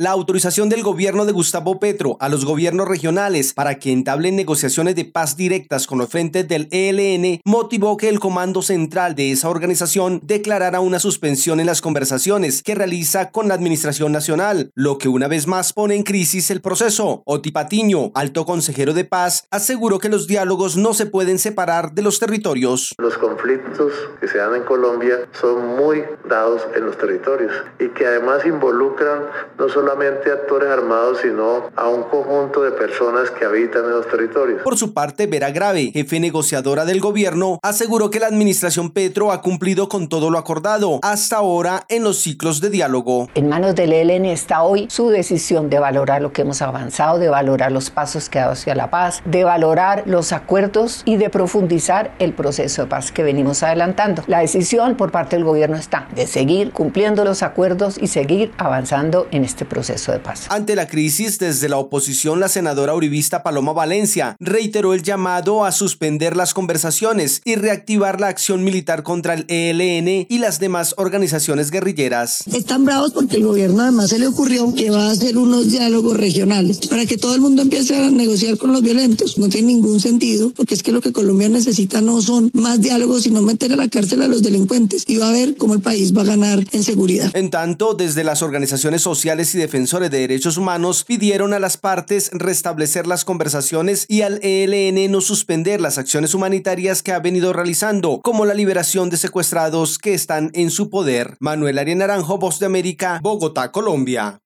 La autorización del gobierno de Gustavo Petro a los gobiernos regionales para que entablen negociaciones de paz directas con los frentes del ELN motivó que el comando central de esa organización declarara una suspensión en las conversaciones que realiza con la Administración Nacional, lo que una vez más pone en crisis el proceso. Oti Patiño, alto consejero de paz, aseguró que los diálogos no se pueden separar de los territorios. Los conflictos que se dan en Colombia son muy dados en los territorios y que además involucran no solo solamente actores armados, sino a un conjunto de personas que habitan en los territorios. Por su parte, Vera Grave, jefe negociadora del gobierno, aseguró que la administración Petro ha cumplido con todo lo acordado hasta ahora en los ciclos de diálogo. En manos del ELN está hoy su decisión de valorar lo que hemos avanzado, de valorar los pasos que ha dado hacia la paz, de valorar los acuerdos y de profundizar el proceso de paz que venimos adelantando. La decisión por parte del gobierno está de seguir cumpliendo los acuerdos y seguir avanzando en este proceso proceso de paz. Ante la crisis, desde la oposición, la senadora uribista Paloma Valencia reiteró el llamado a suspender las conversaciones y reactivar la acción militar contra el ELN y las demás organizaciones guerrilleras. Están bravos porque el gobierno además se le ocurrió que va a hacer unos diálogos regionales para que todo el mundo empiece a negociar con los violentos. No tiene ningún sentido porque es que lo que Colombia necesita no son más diálogos, sino meter a la cárcel a los delincuentes y va a ver cómo el país va a ganar en seguridad. En tanto, desde las organizaciones sociales y de defensores de derechos humanos pidieron a las partes restablecer las conversaciones y al ELN no suspender las acciones humanitarias que ha venido realizando, como la liberación de secuestrados que están en su poder. Manuel Arias Naranjo, Voz de América, Bogotá, Colombia.